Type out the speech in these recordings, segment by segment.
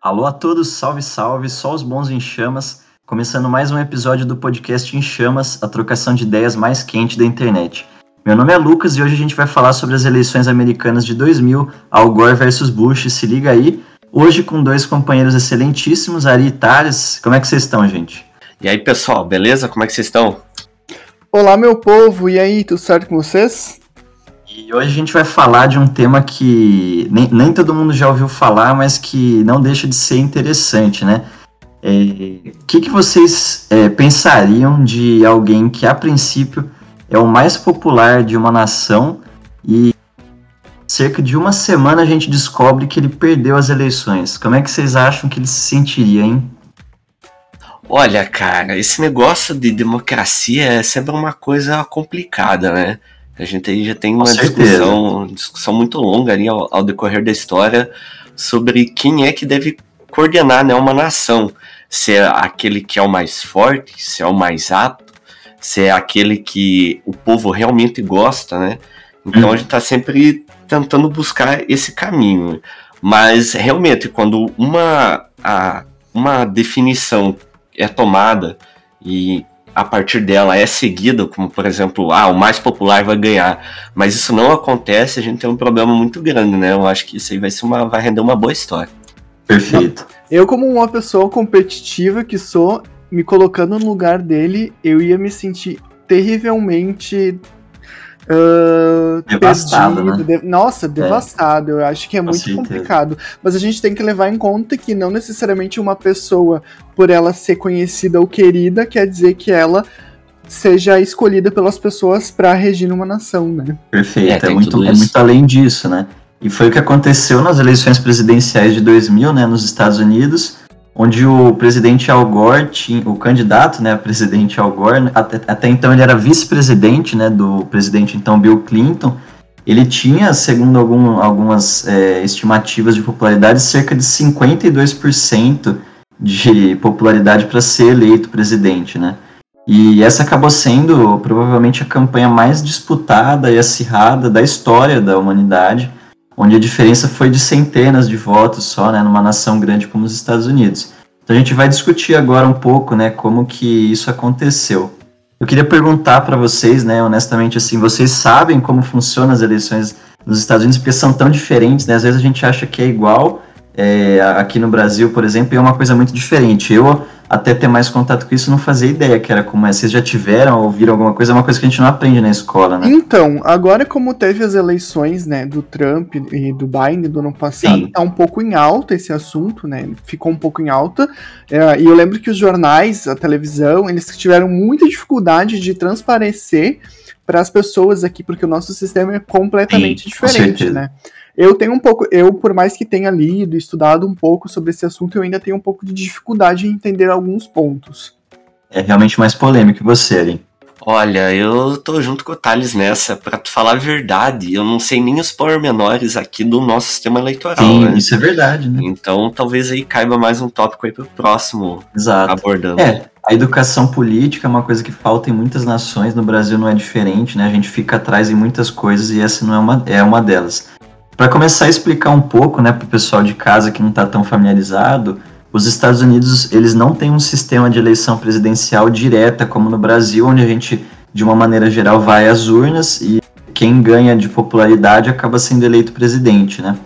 Alô a todos, salve, salve, só os bons em chamas. Começando mais um episódio do podcast Em Chamas, a trocação de ideias mais quente da internet. Meu nome é Lucas e hoje a gente vai falar sobre as eleições americanas de 2000, Al Gore versus Bush, se liga aí. Hoje com dois companheiros excelentíssimos, Ari e Thales. Como é que vocês estão, gente? E aí, pessoal, beleza? Como é que vocês estão? Olá, meu povo, e aí, tudo certo com vocês? E hoje a gente vai falar de um tema que nem, nem todo mundo já ouviu falar, mas que não deixa de ser interessante, né? O é, que, que vocês é, pensariam de alguém que, a princípio, é o mais popular de uma nação e cerca de uma semana a gente descobre que ele perdeu as eleições? Como é que vocês acham que ele se sentiria, hein? Olha, cara, esse negócio de democracia é sempre uma coisa complicada, né? A gente aí já tem uma discussão, discussão muito longa ali ao, ao, decorrer da história sobre quem é que deve coordenar né, uma nação. Se é aquele que é o mais forte, se é o mais apto, se é aquele que o povo realmente gosta, né? Então hum. a gente está sempre tentando buscar esse caminho. Mas realmente, quando uma, a, uma definição é tomada e a partir dela é seguida, como por exemplo, ah, o mais popular vai ganhar. Mas isso não acontece, a gente tem um problema muito grande, né? Eu acho que isso aí vai ser uma, vai render uma boa história. Perfeito. Eu, como uma pessoa competitiva que sou, me colocando no lugar dele, eu ia me sentir terrivelmente Uh, devastado, perdido, né? De... Nossa, é. devastado. Eu acho que é muito complicado. Mas a gente tem que levar em conta que não necessariamente uma pessoa, por ela ser conhecida ou querida, quer dizer que ela seja escolhida pelas pessoas para regir uma nação, né? Perfeito, é, é muito, é muito além disso, né? E foi o que aconteceu nas eleições presidenciais de 2000, né, nos Estados Unidos, onde o presidente Al Gore, tinha, o candidato né, a presidente Al Gore, até, até então ele era vice-presidente né, do presidente então Bill Clinton, ele tinha, segundo algum, algumas é, estimativas de popularidade, cerca de 52% de popularidade para ser eleito presidente, né? E essa acabou sendo provavelmente a campanha mais disputada e acirrada da história da humanidade, onde a diferença foi de centenas de votos só, né, numa nação grande como os Estados Unidos. Então a gente vai discutir agora um pouco, né, como que isso aconteceu. Eu queria perguntar para vocês, né, honestamente, assim, vocês sabem como funcionam as eleições nos Estados Unidos, porque são tão diferentes, né? Às vezes a gente acha que é igual, é, aqui no Brasil, por exemplo, é uma coisa muito diferente. Eu até ter mais contato com isso, não fazia ideia que era como é. Vocês já tiveram, ouviram alguma coisa? É uma coisa que a gente não aprende na escola, né? Então, agora como teve as eleições, né, do Trump e do Biden do ano passado, Sim. tá um pouco em alta esse assunto, né? Ficou um pouco em alta. É, e eu lembro que os jornais, a televisão, eles tiveram muita dificuldade de transparecer para as pessoas aqui, porque o nosso sistema é completamente Sim, diferente, né? Eu tenho um pouco, eu, por mais que tenha lido e estudado um pouco sobre esse assunto, eu ainda tenho um pouco de dificuldade em entender alguns pontos. É realmente mais polêmico que você, Ari. Olha, eu tô junto com o Thales nessa. Pra te falar a verdade, eu não sei nem os pormenores aqui do nosso sistema eleitoral. Sim, né? isso é verdade, né? Então talvez aí caiba mais um tópico aí pro próximo Exato. abordando. É, a educação política é uma coisa que falta em muitas nações, no Brasil não é diferente, né? A gente fica atrás em muitas coisas e essa não é uma, é uma delas. Para começar a explicar um pouco, né, para o pessoal de casa que não está tão familiarizado, os Estados Unidos eles não têm um sistema de eleição presidencial direta como no Brasil, onde a gente, de uma maneira geral, vai às urnas e quem ganha de popularidade acaba sendo eleito presidente, né?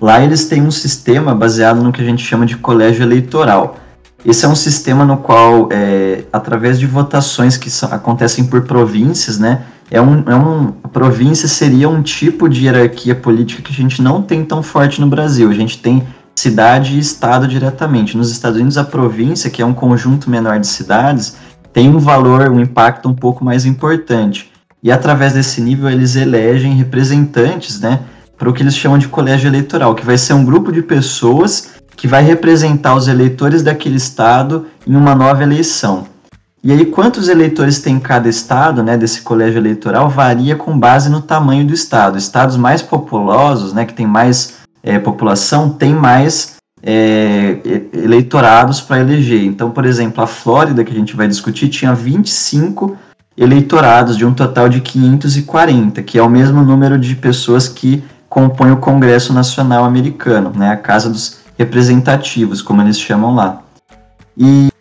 Lá eles têm um sistema baseado no que a gente chama de colégio eleitoral. Esse é um sistema no qual, é, através de votações que são, acontecem por províncias, né, é um, é um, a província seria um tipo de hierarquia política que a gente não tem tão forte no Brasil. A gente tem cidade e estado diretamente. Nos Estados Unidos, a província, que é um conjunto menor de cidades, tem um valor, um impacto um pouco mais importante. E através desse nível, eles elegem representantes, né, para o que eles chamam de colégio eleitoral, que vai ser um grupo de pessoas que vai representar os eleitores daquele estado em uma nova eleição. E aí, quantos eleitores tem cada estado, né, desse colégio eleitoral, varia com base no tamanho do estado. Estados mais populosos, né, que tem mais é, população, tem mais é, eleitorados para eleger. Então, por exemplo, a Flórida, que a gente vai discutir, tinha 25 eleitorados de um total de 540, que é o mesmo número de pessoas que compõem o Congresso Nacional Americano, né, a Casa dos representativos, como eles chamam lá. E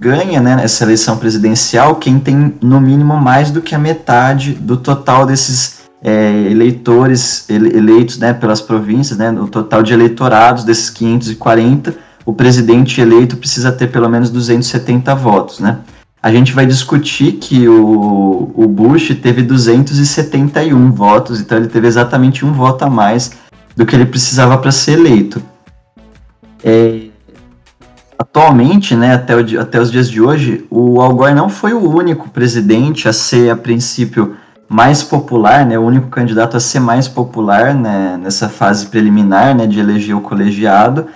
ganha né, essa eleição presidencial quem tem no mínimo mais do que a metade do total desses é, eleitores eleitos né, pelas províncias, né, o total de eleitorados desses 540, o presidente eleito precisa ter pelo menos 270 votos. Né? A gente vai discutir que o, o Bush teve 271 votos, então ele teve exatamente um voto a mais do que ele precisava para ser eleito. É, atualmente, né, até, o, até os dias de hoje, o Al Gore não foi o único presidente a ser, a princípio, mais popular, né, o único candidato a ser mais popular né, nessa fase preliminar né, de eleger o colegiado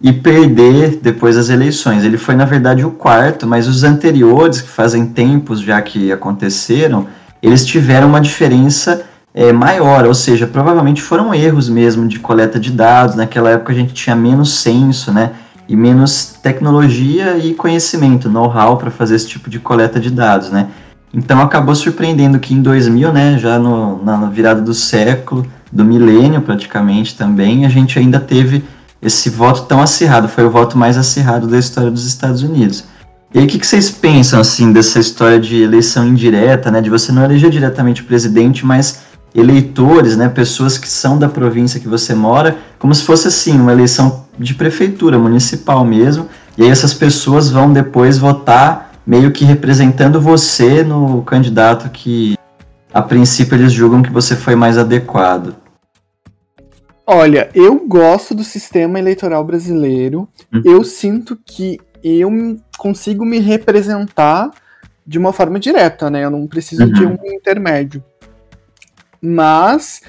e perder depois das eleições. Ele foi, na verdade, o quarto, mas os anteriores, que fazem tempos já que aconteceram, eles tiveram uma diferença é, maior, ou seja, provavelmente foram erros mesmo de coleta de dados. Naquela época a gente tinha menos censo, né? E menos tecnologia e conhecimento, know-how para fazer esse tipo de coleta de dados, né? Então acabou surpreendendo que em 2000, né, já no, na virada do século, do milênio praticamente também, a gente ainda teve esse voto tão acirrado, foi o voto mais acirrado da história dos Estados Unidos. E aí, o que, que, vocês pensam, assim, dessa história de eleição indireta, né, de você não eleger diretamente o presidente, mas eleitores, né, pessoas que são da província que você mora, como se fosse, assim, uma eleição de prefeitura, municipal mesmo, e aí essas pessoas vão depois votar meio que representando você no candidato que, a princípio, eles julgam que você foi mais adequado. Olha, eu gosto do sistema eleitoral brasileiro. Uhum. Eu sinto que eu consigo me representar de uma forma direta, né? Eu não preciso uhum. de um intermédio. Mas,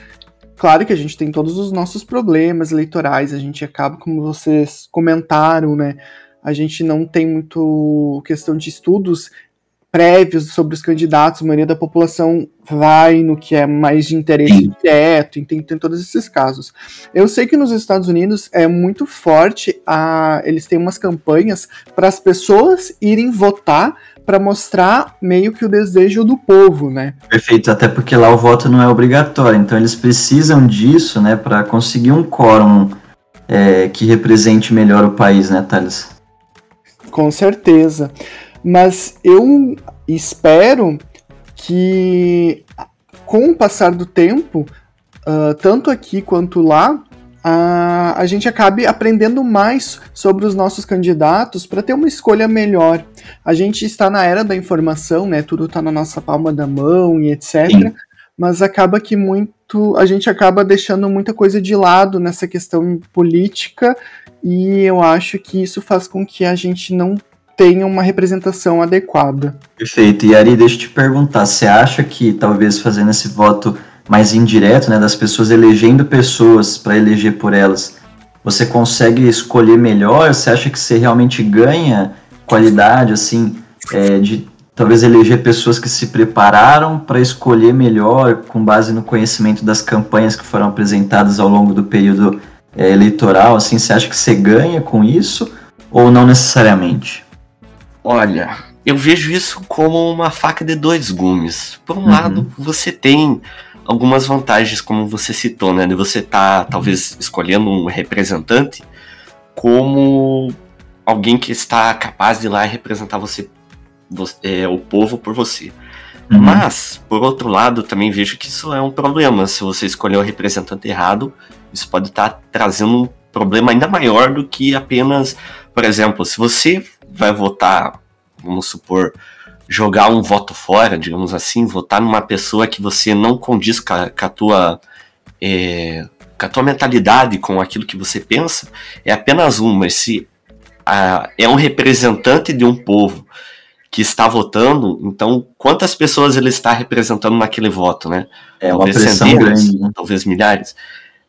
claro que a gente tem todos os nossos problemas eleitorais, a gente acaba, como vocês comentaram, né? A gente não tem muito questão de estudos prévios sobre os candidatos, a maioria da população vai no que é mais de interesse direto, tem, tem todos esses casos. Eu sei que nos Estados Unidos é muito forte, a, eles têm umas campanhas para as pessoas irem votar para mostrar meio que o desejo do povo, né? Perfeito, até porque lá o voto não é obrigatório, então eles precisam disso, né, para conseguir um quórum é, que represente melhor o país, né, Thales? Com certeza. Mas eu espero que com o passar do tempo, uh, tanto aqui quanto lá, uh, a gente acabe aprendendo mais sobre os nossos candidatos para ter uma escolha melhor. A gente está na era da informação, né? Tudo está na nossa palma da mão e etc. Sim. Mas acaba que muito. A gente acaba deixando muita coisa de lado nessa questão política, e eu acho que isso faz com que a gente não tenha uma representação adequada. Perfeito. E Ari, deixa eu te perguntar, você acha que talvez fazendo esse voto mais indireto, né, das pessoas elegendo pessoas para eleger por elas, você consegue escolher melhor? Você acha que você realmente ganha qualidade, assim, é, de talvez eleger pessoas que se prepararam para escolher melhor com base no conhecimento das campanhas que foram apresentadas ao longo do período é, eleitoral? Assim, você acha que você ganha com isso ou não necessariamente? Olha, eu vejo isso como uma faca de dois gumes. Por um uhum. lado, você tem algumas vantagens, como você citou, né? De você estar, tá, talvez, escolhendo um representante como alguém que está capaz de ir lá e representar você, você é, o povo por você. Uhum. Mas, por outro lado, também vejo que isso é um problema. Se você escolher o representante errado, isso pode estar tá trazendo um problema ainda maior do que apenas, por exemplo, se você vai votar, vamos supor, jogar um voto fora, digamos assim, votar numa pessoa que você não condiz com a, com a tua é, com a tua mentalidade, com aquilo que você pensa, é apenas um, mas se a, é um representante de um povo que está votando, então quantas pessoas ele está representando naquele voto, né? É talvez uma pressão centenas, grande, né? talvez milhares.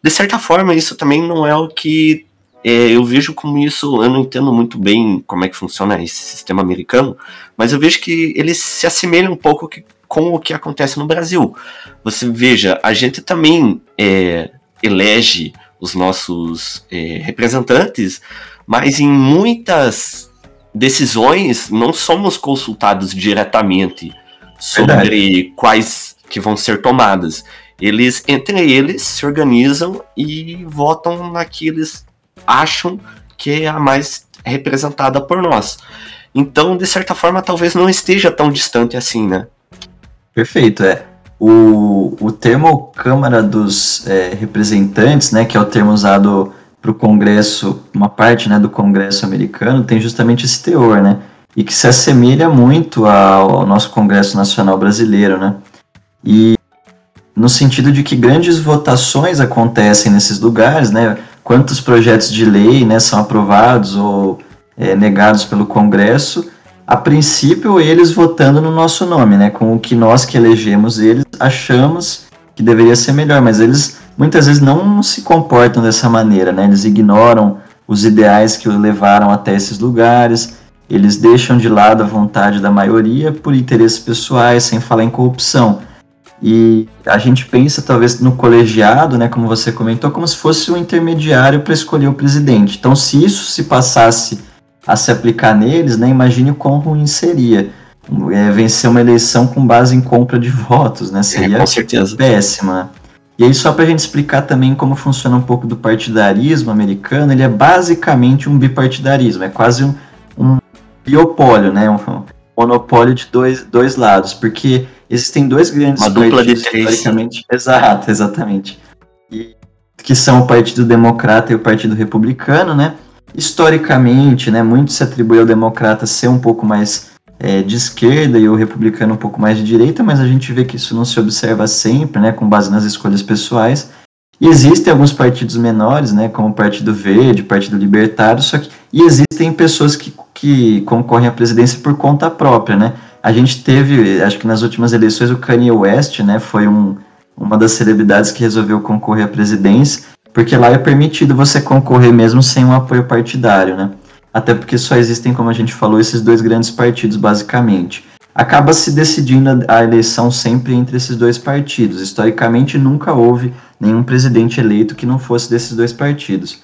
De certa forma, isso também não é o que é, eu vejo como isso, eu não entendo muito bem como é que funciona esse sistema americano, mas eu vejo que ele se assemelha um pouco que, com o que acontece no Brasil. Você veja, a gente também é, elege os nossos é, representantes, mas em muitas decisões não somos consultados diretamente sobre Verdade. quais que vão ser tomadas. Eles, entre eles, se organizam e votam naqueles acham que é a mais representada por nós. Então, de certa forma, talvez não esteja tão distante assim, né? Perfeito, é. O, o termo Câmara dos é, Representantes, né, que é o termo usado para o Congresso, uma parte né, do Congresso americano, tem justamente esse teor, né? E que se assemelha muito ao, ao nosso Congresso Nacional Brasileiro, né? E no sentido de que grandes votações acontecem nesses lugares, né? Quantos projetos de lei né, são aprovados ou é, negados pelo Congresso, a princípio eles votando no nosso nome, né? Com o que nós que elegemos eles achamos que deveria ser melhor, mas eles muitas vezes não se comportam dessa maneira, né? Eles ignoram os ideais que o levaram até esses lugares, eles deixam de lado a vontade da maioria por interesses pessoais, sem falar em corrupção. E a gente pensa talvez no colegiado, né, como você comentou, como se fosse um intermediário para escolher o presidente. Então, se isso se passasse a se aplicar neles, né, imagine o quão ruim seria. É, vencer uma eleição com base em compra de votos, né? Seria é, com certeza. péssima. E aí, só para a gente explicar também como funciona um pouco do partidarismo americano, ele é basicamente um bipartidarismo, é quase um, um biopólio, né? Um, um monopólio de dois, dois lados, porque existem dois grandes Uma dupla de três. historicamente. Exato, exatamente. E, que são o Partido Democrata e o Partido Republicano, né? Historicamente, né, muito se atribui ao democrata ser um pouco mais é, de esquerda e o republicano um pouco mais de direita, mas a gente vê que isso não se observa sempre, né, com base nas escolhas pessoais. E existem alguns partidos menores, né, como o Partido Verde, o Partido Libertário, só que e existem pessoas que, que concorrem à presidência por conta própria, né? A gente teve, acho que nas últimas eleições, o Kanye West, né, foi um, uma das celebridades que resolveu concorrer à presidência porque lá é permitido você concorrer mesmo sem um apoio partidário, né? Até porque só existem, como a gente falou, esses dois grandes partidos, basicamente. Acaba se decidindo a eleição sempre entre esses dois partidos. Historicamente, nunca houve nenhum presidente eleito que não fosse desses dois partidos.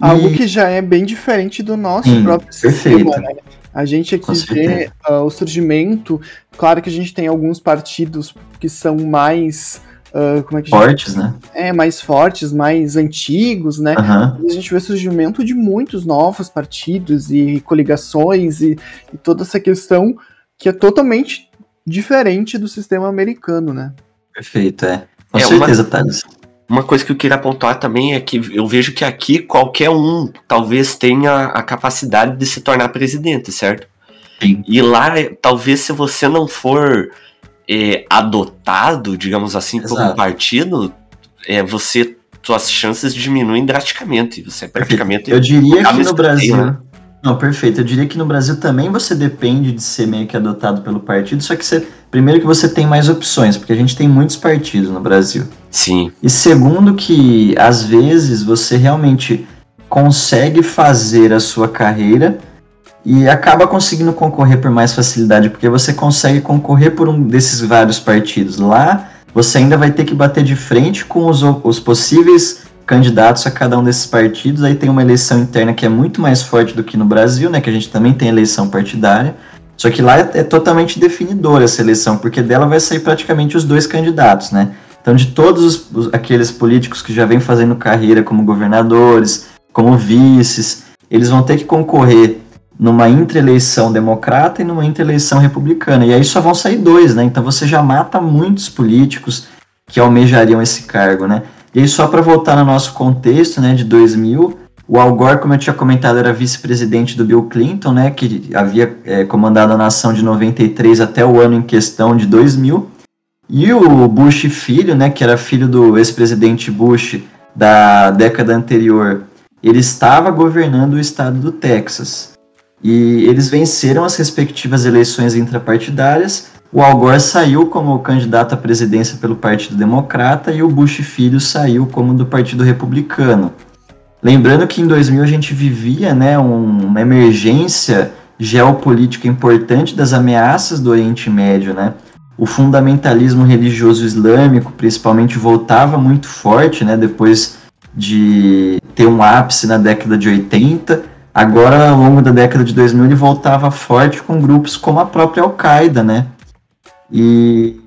Algo e... que já é bem diferente do nosso Sim, próprio perfeito. sistema, né? A gente aqui vê uh, o surgimento. Claro que a gente tem alguns partidos que são mais Uh, como é que fortes, né? É, mais fortes, mais antigos, né? Uhum. A gente vê o surgimento de muitos novos partidos e coligações e, e, toda essa questão que é totalmente diferente do sistema americano, né? Perfeito, é. Com é certeza, uma, Thales. Uma coisa que eu queria apontar também é que eu vejo que aqui qualquer um talvez tenha a capacidade de se tornar presidente, certo? Sim. E lá, talvez se você não for é, adotado, digamos assim, Exato. por um partido, é, você suas chances diminuem drasticamente. Você é praticamente. Eu diria que no Brasil. Né? Não, perfeito. Eu diria que no Brasil também você depende de ser meio que adotado pelo partido, só que você. Primeiro que você tem mais opções, porque a gente tem muitos partidos no Brasil. Sim. E segundo que às vezes você realmente consegue fazer a sua carreira e acaba conseguindo concorrer por mais facilidade, porque você consegue concorrer por um desses vários partidos. Lá, você ainda vai ter que bater de frente com os, os possíveis candidatos a cada um desses partidos. Aí tem uma eleição interna que é muito mais forte do que no Brasil, né? Que a gente também tem eleição partidária. Só que lá é, totalmente definidora essa eleição, porque dela vai sair praticamente os dois candidatos, né? Então, de todos os, os, aqueles políticos que já vêm fazendo carreira como governadores, como vices, eles vão ter que concorrer numa intraeleição democrata e numa intraeleição republicana. E aí só vão sair dois, né? Então você já mata muitos políticos que almejariam esse cargo, né? E aí só para voltar no nosso contexto, né, de 2000, o Al Gore, como eu tinha comentado, era vice-presidente do Bill Clinton, né, que havia é, comandado a nação de 93 até o ano em questão de 2000. E o Bush filho, né, que era filho do ex-presidente Bush da década anterior, ele estava governando o estado do Texas. E eles venceram as respectivas eleições intrapartidárias. O Al Gore saiu como candidato à presidência pelo Partido Democrata e o Bush filho saiu como do Partido Republicano. Lembrando que em 2000 a gente vivia né, um, uma emergência geopolítica importante das ameaças do Oriente Médio, né? O fundamentalismo religioso islâmico, principalmente, voltava muito forte, né? Depois de ter um ápice na década de 80 Agora, ao longo da década de 2000, ele voltava forte com grupos como a própria Al-Qaeda, né? E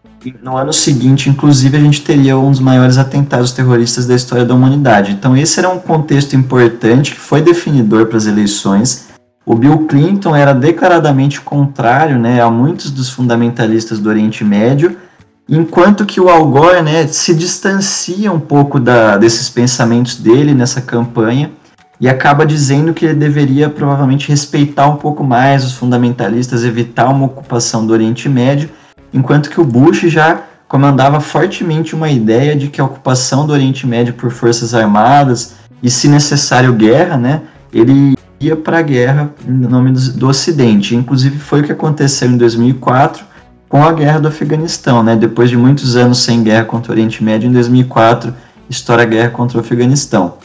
no ano seguinte, inclusive, a gente teria um dos maiores atentados terroristas da história da humanidade. Então, esse era um contexto importante que foi definidor para as eleições. O Bill Clinton era declaradamente contrário né, a muitos dos fundamentalistas do Oriente Médio, enquanto que o Al Gore né, se distancia um pouco da, desses pensamentos dele nessa campanha e acaba dizendo que ele deveria provavelmente respeitar um pouco mais os fundamentalistas, evitar uma ocupação do Oriente Médio enquanto que o Bush já comandava fortemente uma ideia de que a ocupação do Oriente Médio por forças armadas e, se necessário, guerra, né, ele ia para a guerra em nome do, Ocidente. Inclusive foi o que aconteceu em 2004 com a guerra do Afeganistão, né? Depois de muitos anos sem guerra contra o Oriente Médio, em 2004 estoura a guerra contra o Afeganistão.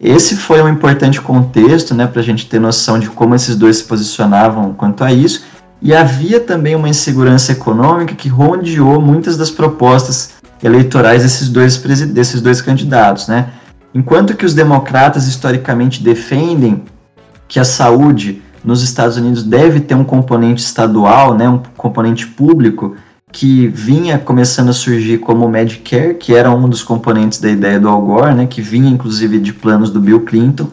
Esse foi um importante contexto, né, para a gente ter noção de como esses dois se posicionavam quanto a isso. E havia também uma insegurança econômica que rodeou muitas das propostas eleitorais desses dois, desses dois candidatos. Né? Enquanto que os democratas historicamente defendem que a saúde nos Estados Unidos deve ter um componente estadual, né, um componente público, que vinha começando a surgir como o Medicare, que era um dos componentes da ideia do Al Gore, né, que vinha inclusive de planos do Bill Clinton,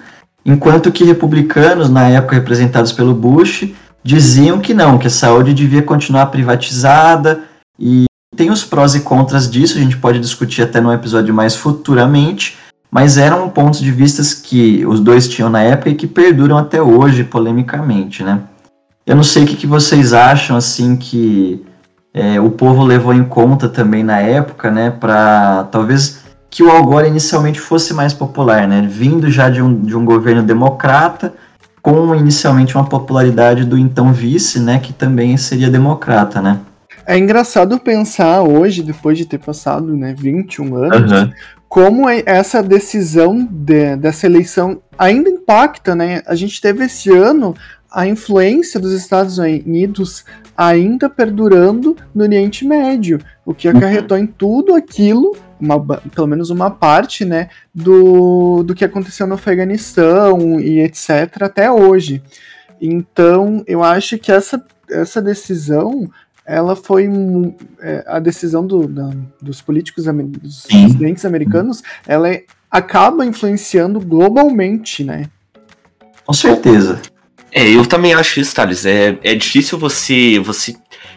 enquanto que republicanos, na época representados pelo Bush, diziam que não, que a saúde devia continuar privatizada e tem os prós e contras disso, a gente pode discutir até num episódio mais futuramente, mas eram pontos de vistas que os dois tinham na época e que perduram até hoje polemicamente, né? Eu não sei o que, que vocês acham, assim, que é, o povo levou em conta também na época, né, para talvez que o Al Gore inicialmente fosse mais popular, né, vindo já de um, de um governo democrata, com inicialmente uma popularidade do então vice, né, que também seria democrata, né? É engraçado pensar hoje, depois de ter passado né, 21 anos, uhum. como é essa decisão de, dessa eleição ainda impacta, né? A gente teve esse ano a influência dos Estados Unidos ainda perdurando no Oriente Médio, o que acarretou uhum. em tudo aquilo uma, pelo menos uma parte, né, do, do que aconteceu no Afeganistão e etc. até hoje. Então, eu acho que essa, essa decisão, ela foi é, a decisão do, da, dos políticos, dos presidentes americanos, ela é, acaba influenciando globalmente, né? Com certeza. É, eu também acho isso, Thales. É, é difícil você, você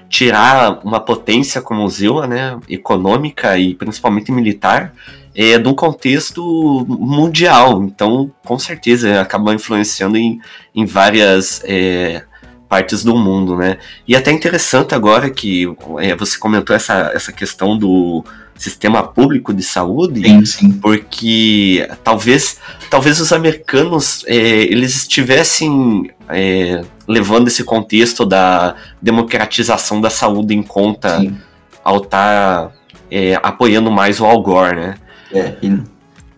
tirar uma potência como o Zilma, né, econômica e principalmente militar, é, de um contexto mundial. Então, com certeza, acaba influenciando em, em várias é, partes do mundo, né? E até interessante agora que é, você comentou essa, essa questão do sistema público de saúde, sim, sim. porque talvez, talvez os americanos é, eles estivessem é, levando esse contexto da democratização da saúde em conta sim. ao estar tá, é, apoiando mais o Al Gore, né? É, e,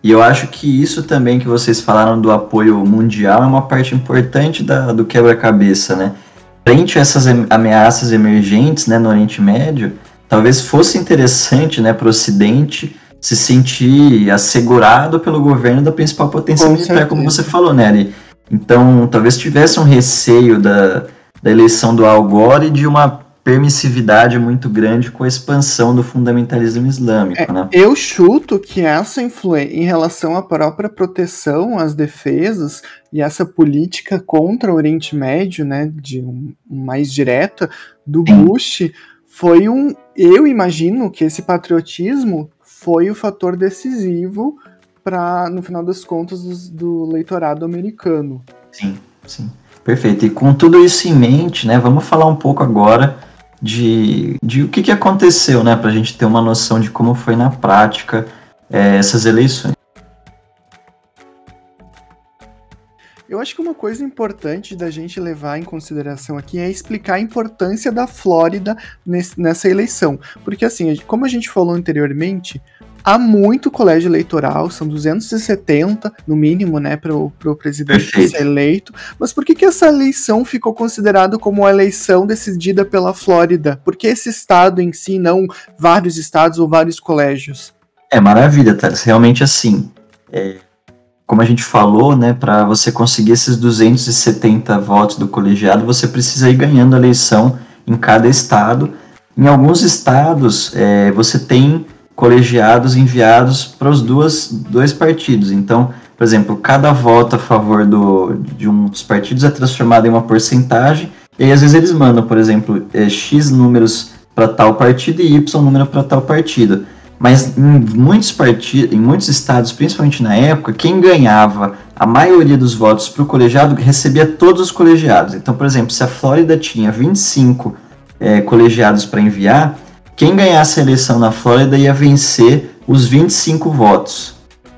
e, eu acho que isso também que vocês falaram do apoio mundial é uma parte importante da, do quebra-cabeça, né? Frente a essas ameaças emergentes né, no Oriente Médio, talvez fosse interessante né, para o Ocidente se sentir assegurado pelo governo da principal potência Com militar, certeza. como você falou, né? Então, talvez tivesse um receio da, da eleição do Al Gore e de uma permissividade muito grande com a expansão do fundamentalismo islâmico, é, né? Eu chuto que essa influência em relação à própria proteção, às defesas e essa política contra o Oriente Médio, né, de um, mais direta do. Bush, foi um. Eu imagino que esse patriotismo foi o fator decisivo para, no final das contas, do, do leitorado americano. Sim, sim. Perfeito. E com tudo isso em mente, né, vamos falar um pouco agora de, de o que, que aconteceu, né, para a gente ter uma noção de como foi na prática é, essas eleições. Eu acho que uma coisa importante da gente levar em consideração aqui é explicar a importância da Flórida nesse, nessa eleição. Porque, assim, como a gente falou anteriormente, há muito colégio eleitoral, são 270 no mínimo, né, para o presidente Perfeito. ser eleito. Mas por que, que essa eleição ficou considerada como uma eleição decidida pela Flórida? Por que esse estado em si, não vários estados ou vários colégios? É maravilha, Thales. Realmente assim. É, como a gente falou, né, para você conseguir esses 270 votos do colegiado, você precisa ir ganhando a eleição em cada estado. Em alguns estados, é, você tem colegiados enviados para os dois partidos. Então, por exemplo, cada voto a favor do, de um dos partidos é transformado em uma porcentagem, e aí às vezes eles mandam, por exemplo, é, X números para tal partido e Y número para tal partido. Mas em muitos partidos, em muitos estados, principalmente na época, quem ganhava a maioria dos votos para o colegiado recebia todos os colegiados. Então, por exemplo, se a Flórida tinha 25 é, colegiados para enviar, quem ganhasse a eleição na Flórida ia vencer os 25 votos.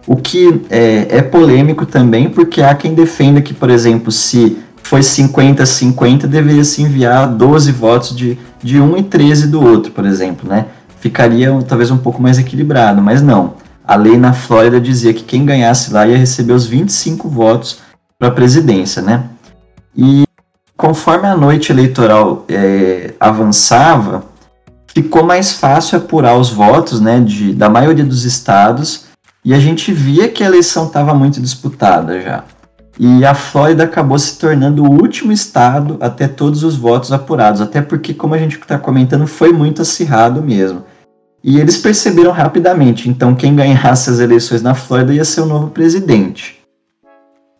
O que é, é polêmico também, porque há quem defenda que, por exemplo, se foi 50-50, deveria se enviar 12 votos de, de um e 13 do outro, por exemplo, né? Ficaria talvez um pouco mais equilibrado, mas não. A lei na Flórida dizia que quem ganhasse lá ia receber os 25 votos para a presidência, né? E conforme a noite eleitoral é, avançava, ficou mais fácil apurar os votos, né, de, da maioria dos estados, e a gente via que a eleição estava muito disputada já. E a Flórida acabou se tornando o último estado a ter todos os votos apurados, até porque, como a gente está comentando, foi muito acirrado mesmo. E eles perceberam rapidamente, então quem ganhasse as eleições na Flórida ia ser o novo presidente.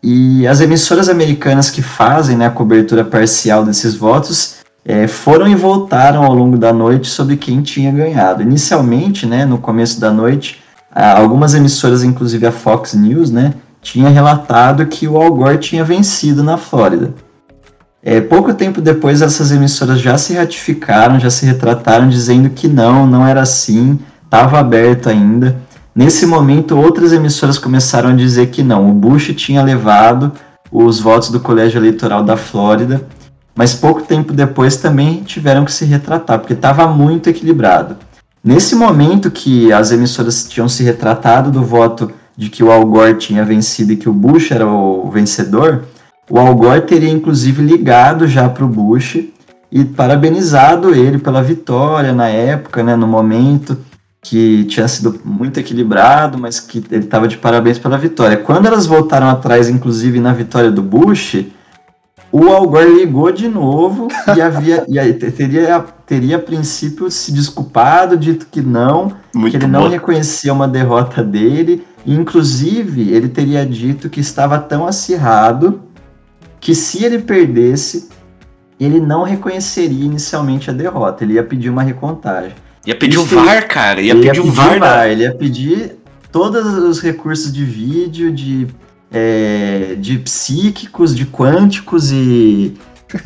E as emissoras americanas que fazem né, a cobertura parcial desses votos é, foram e voltaram ao longo da noite sobre quem tinha ganhado. Inicialmente, né, no começo da noite, algumas emissoras, inclusive a Fox News, né, tinha relatado que o Al Gore tinha vencido na Flórida. É, pouco tempo depois, essas emissoras já se ratificaram, já se retrataram, dizendo que não, não era assim, estava aberto ainda. Nesse momento, outras emissoras começaram a dizer que não, o Bush tinha levado os votos do colégio eleitoral da Flórida, mas pouco tempo depois também tiveram que se retratar, porque estava muito equilibrado. Nesse momento que as emissoras tinham se retratado do voto de que o Al Gore tinha vencido e que o Bush era o vencedor, o Al Gore teria inclusive ligado já para o Bush e parabenizado ele pela vitória na época, né, no momento que tinha sido muito equilibrado, mas que ele estava de parabéns pela vitória. Quando elas voltaram atrás, inclusive na vitória do Bush, o Al Gore ligou de novo e havia e aí, teria teria a princípio se desculpado, dito que não, muito que ele bom. não reconhecia uma derrota dele, inclusive ele teria dito que estava tão acirrado que se ele perdesse, ele não reconheceria inicialmente a derrota, ele ia pedir uma recontagem. Ia pedir o VAR, cara, ia, pedir o VAR. VAR ele ia pedir todos os recursos de vídeo, de, é, de psíquicos, de quânticos e,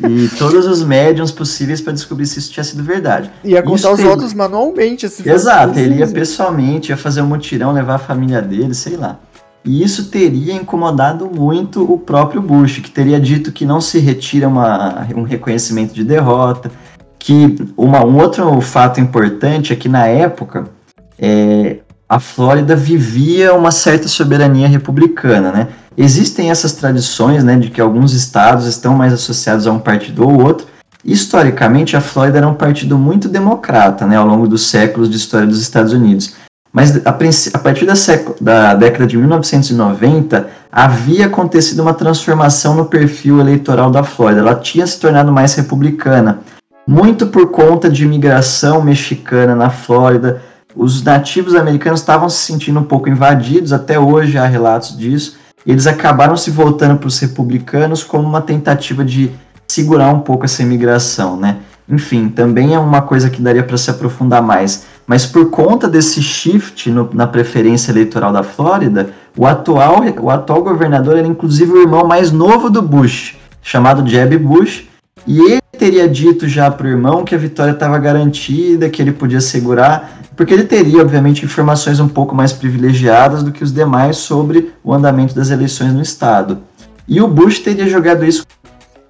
e todos os médiums possíveis para descobrir se isso tinha sido verdade. Ia contar os votos manualmente. Exato, ele ia pessoalmente, ia fazer um mutirão, levar a família dele, sei lá. E isso teria incomodado muito o próprio Bush, que teria dito que não se retira uma, um reconhecimento de derrota. Que uma, um outro fato importante é que na época é, a Flórida vivia uma certa soberania republicana, né? Existem essas tradições, né, de que alguns estados estão mais associados a um partido ou outro. Historicamente, a Flórida era um partido muito democrata, né, ao longo dos séculos de história dos Estados Unidos. Mas a, a partir da, da, década de 1990, havia acontecido uma transformação no perfil eleitoral da Flórida. Ela tinha se tornado mais republicana, muito por conta de imigração mexicana na Flórida. Os nativos americanos estavam se sentindo um pouco invadidos, até hoje há relatos disso. E eles acabaram se voltando para os republicanos como uma tentativa de segurar um pouco essa imigração, né? Enfim, também é uma coisa que daria para se aprofundar mais mas por conta desse shift no, na preferência eleitoral da Flórida, o atual, o atual governador era inclusive o irmão mais novo do Bush, chamado Jeb Bush, e ele teria dito já para o irmão que a vitória estava garantida, que ele podia segurar, porque ele teria, obviamente, informações um pouco mais privilegiadas do que os demais sobre o andamento das eleições no estado. E o Bush teria jogado isso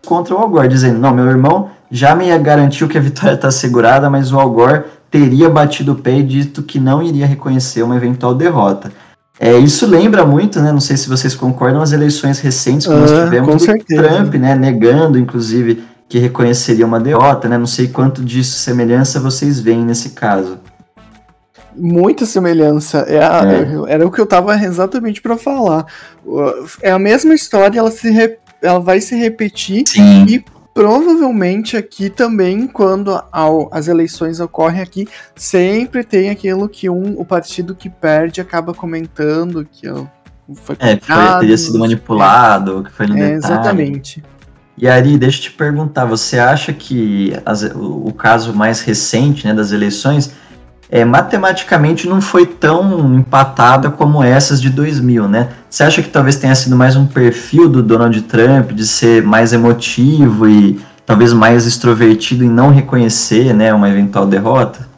contra o Al Gore, dizendo: Não, meu irmão já me garantiu que a vitória está assegurada, mas o Al Gore teria batido o pé e dito que não iria reconhecer uma eventual derrota. É, isso lembra muito, né? Não sei se vocês concordam, as eleições recentes que nós ah, tivemos do Trump, né? Negando, inclusive, que reconheceria uma derrota, né? Não sei quanto disso semelhança vocês veem nesse caso. Muita semelhança. É, a, é. Era o que eu tava exatamente para falar. É a mesma história, ela, se re, ela vai se repetir Sim. e provavelmente aqui também, quando ao, as eleições ocorrem aqui, sempre tem aquilo que um, o partido que perde acaba comentando que foi é, que foi, teria sido manipulado, que foi no é, detalhe. Exatamente. E Ari, deixa eu te perguntar, você acha que as, o, caso mais recente né, das eleições é, matematicamente não foi tão empatada como essas de 2000, né? Você acha que talvez tenha sido mais um perfil do Donald Trump de ser mais emotivo e talvez mais extrovertido em não reconhecer, né, uma eventual derrota?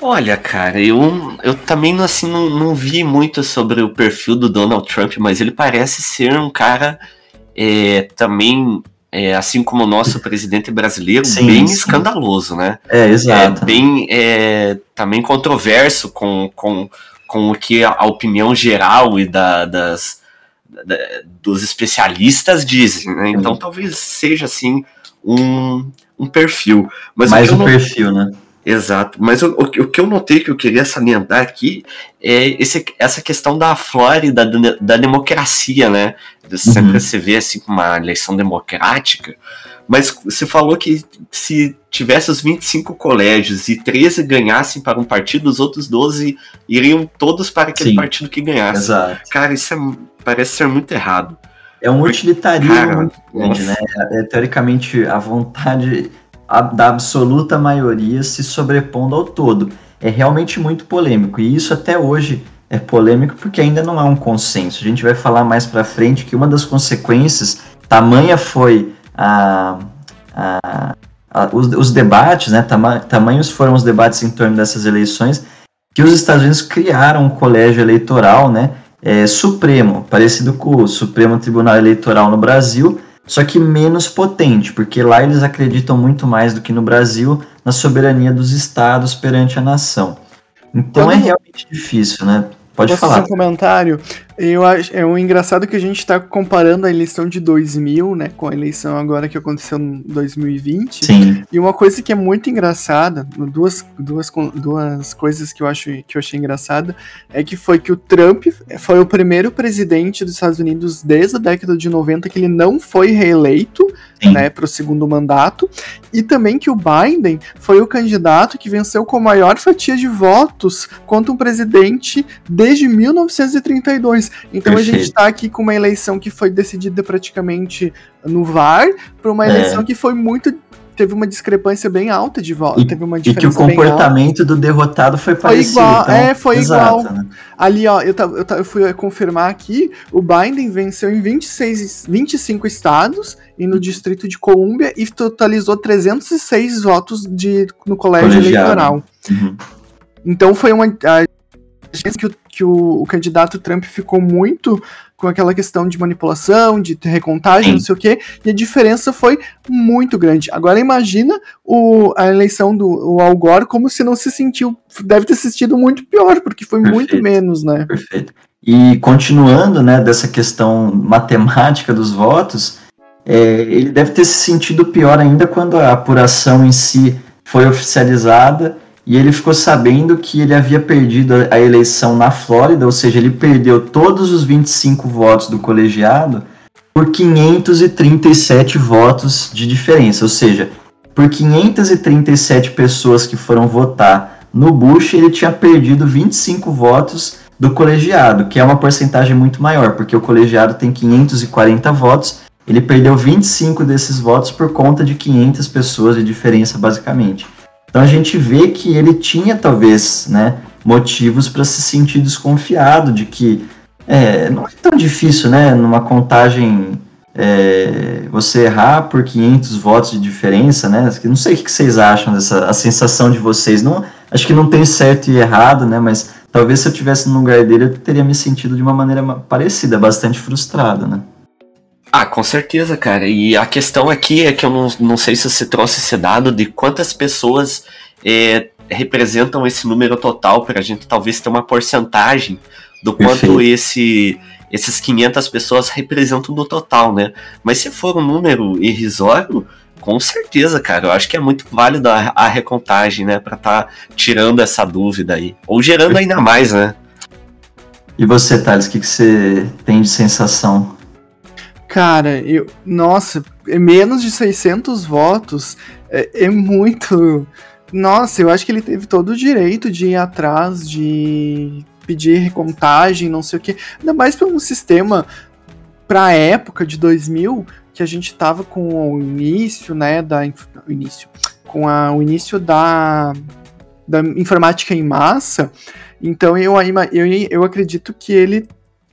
Olha, cara, eu, eu também assim, não, não vi muito sobre o perfil do Donald Trump, mas ele parece ser um cara é, também é, assim como o nosso presidente brasileiro, sim, bem sim. escandaloso, né? É, exato. É, bem é, também controverso com, com, com o que a opinião geral e da, das, da, dos especialistas dizem, né? Então talvez seja assim um, um perfil. Mas Mais um não... perfil, né? Exato, mas o, o, que eu notei que eu queria salientar aqui é esse, essa questão da Flórida, da, da democracia, né? Sempre uhum. se vê assim uma eleição democrática, mas você falou que se tivesse os 25 colégios e 13 ganhassem para um partido, os outros 12 iriam todos para aquele Sim, partido que ganhasse. Exato. Cara, isso é, parece ser muito errado. É um utilitarismo Cara, muito grande, né? É, teoricamente, a vontade da absoluta maioria se sobrepondo ao todo. É realmente muito polêmico e isso até hoje é polêmico porque ainda não há um consenso. A gente vai falar mais para frente que uma das consequências, tamanha foi a, a, a os, os, debates, né, tama, tamanhos foram os debates em torno dessas eleições, que os Estados Unidos criaram um colégio eleitoral né, é, supremo, parecido com o Supremo Tribunal Eleitoral no Brasil, só que menos potente, porque lá eles acreditam muito mais do que no Brasil na soberania dos estados perante a nação. Então é realmente difícil, né? Pode Posso falar. Fazer um comentário. Eu acho é um engraçado que a gente está comparando a eleição de 2000, né, com a eleição agora que aconteceu em 2020. Sim. E uma coisa que é muito engraçada, duas, duas, duas coisas que eu acho que eu achei engraçada é que foi que o Trump foi o primeiro presidente dos Estados Unidos desde a década de 90 que ele não foi reeleito, Sim. né, para o segundo mandato, e também que o Biden foi o candidato que venceu com a maior fatia de votos contra um presidente desde 1932. Então Perfeito. a gente está aqui com uma eleição que foi decidida praticamente no VAR, para uma é. eleição é. que foi muito teve uma discrepância bem alta de voto. E, teve uma diferença e que o comportamento do derrotado foi, foi parecido. Igual, então, é, foi exato, igual. Né? Ali, ó, eu, eu, eu fui confirmar aqui, o Biden venceu em 26, 25 estados e no Distrito de Colômbia e totalizou 306 votos de, no colégio Colegiado. eleitoral. Uhum. Então foi uma. A, que o, que o, o, candidato Trump ficou muito com aquela questão de manipulação, de recontagem, Sim. não sei o quê, e a diferença foi muito grande. Agora imagina o, a eleição do Al Gore como se não se sentiu, deve ter assistido muito pior, porque foi Perfeito. muito menos, né? Perfeito. E continuando, né, dessa questão matemática dos votos, é, ele deve ter se sentido pior ainda quando a apuração em si foi oficializada e ele ficou sabendo que ele havia perdido a eleição na Flórida, ou seja, ele perdeu todos os 25 votos do colegiado por 537 votos de diferença, ou seja, por 537 pessoas que foram votar no Bush, ele tinha perdido 25 votos do colegiado, que é uma porcentagem muito maior, porque o colegiado tem 540 votos, ele perdeu 25 desses votos por conta de 500 pessoas de diferença, basicamente. Então a gente vê que ele tinha talvez, né, motivos para se sentir desconfiado de que é, não é tão difícil, né, numa contagem é, você errar por 500 votos de diferença, né? Não sei o que vocês acham dessa a sensação de vocês. Não, acho que não tem certo e errado, né? Mas talvez se eu tivesse no lugar dele eu teria me sentido de uma maneira parecida, bastante frustrado, né? Ah, com certeza, cara. E a questão aqui é que eu não, não sei se você trouxe esse dado de quantas pessoas é, representam esse número total para a gente talvez ter uma porcentagem do quanto esse, esses 500 pessoas representam do total, né? Mas se for um número irrisório, com certeza, cara. Eu acho que é muito válido a, a recontagem, né? Para estar tá tirando essa dúvida aí. Ou gerando ainda mais, né? E você, Thales, o que, que você tem de sensação Cara, eu. Nossa, menos de 600 votos é, é, muito. Nossa, eu acho que ele teve todo o direito de ir atrás, de pedir recontagem, não sei o que. Ainda mais para um sistema, para a época de 2000, que a gente tava com o início, né, da. O início. Com a, o início da, da informática em massa. Então eu, eu, eu acredito que ele,